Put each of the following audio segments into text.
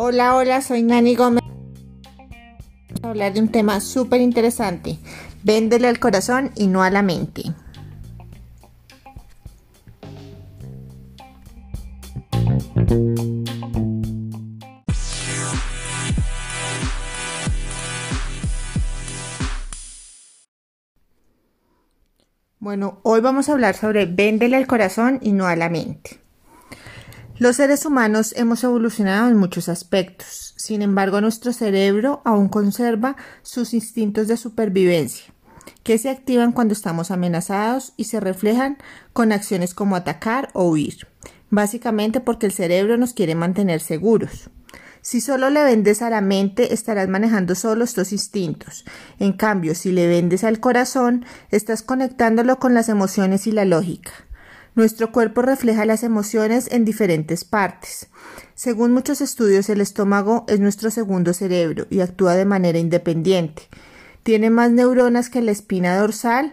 Hola, hola, soy Nani Gómez. Vamos a hablar de un tema súper interesante. Véndele al corazón y no a la mente. Bueno, hoy vamos a hablar sobre véndele al corazón y no a la mente. Los seres humanos hemos evolucionado en muchos aspectos, sin embargo nuestro cerebro aún conserva sus instintos de supervivencia, que se activan cuando estamos amenazados y se reflejan con acciones como atacar o huir, básicamente porque el cerebro nos quiere mantener seguros. Si solo le vendes a la mente, estarás manejando solo estos instintos. En cambio, si le vendes al corazón, estás conectándolo con las emociones y la lógica. Nuestro cuerpo refleja las emociones en diferentes partes. Según muchos estudios, el estómago es nuestro segundo cerebro y actúa de manera independiente. Tiene más neuronas que la espina dorsal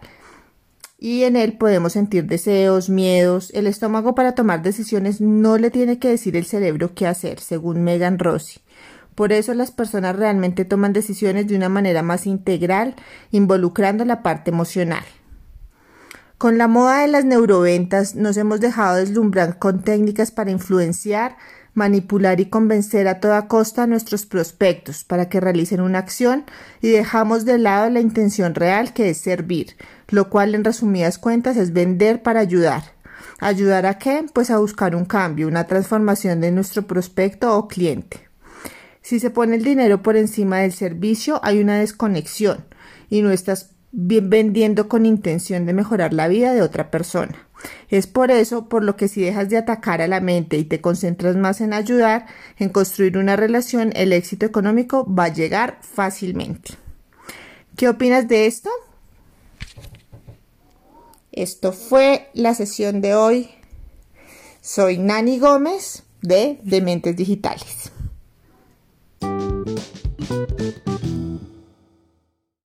y en él podemos sentir deseos, miedos. El estómago para tomar decisiones no le tiene que decir el cerebro qué hacer, según Megan Rossi. Por eso las personas realmente toman decisiones de una manera más integral, involucrando la parte emocional. Con la moda de las neuroventas nos hemos dejado deslumbrar con técnicas para influenciar, manipular y convencer a toda costa a nuestros prospectos para que realicen una acción y dejamos de lado la intención real que es servir, lo cual en resumidas cuentas es vender para ayudar. ¿Ayudar a qué? Pues a buscar un cambio, una transformación de nuestro prospecto o cliente. Si se pone el dinero por encima del servicio, hay una desconexión y no estás vendiendo con intención de mejorar la vida de otra persona. Es por eso por lo que si dejas de atacar a la mente y te concentras más en ayudar, en construir una relación, el éxito económico va a llegar fácilmente. ¿Qué opinas de esto? Esto fue la sesión de hoy. Soy Nani Gómez de Dementes Digitales.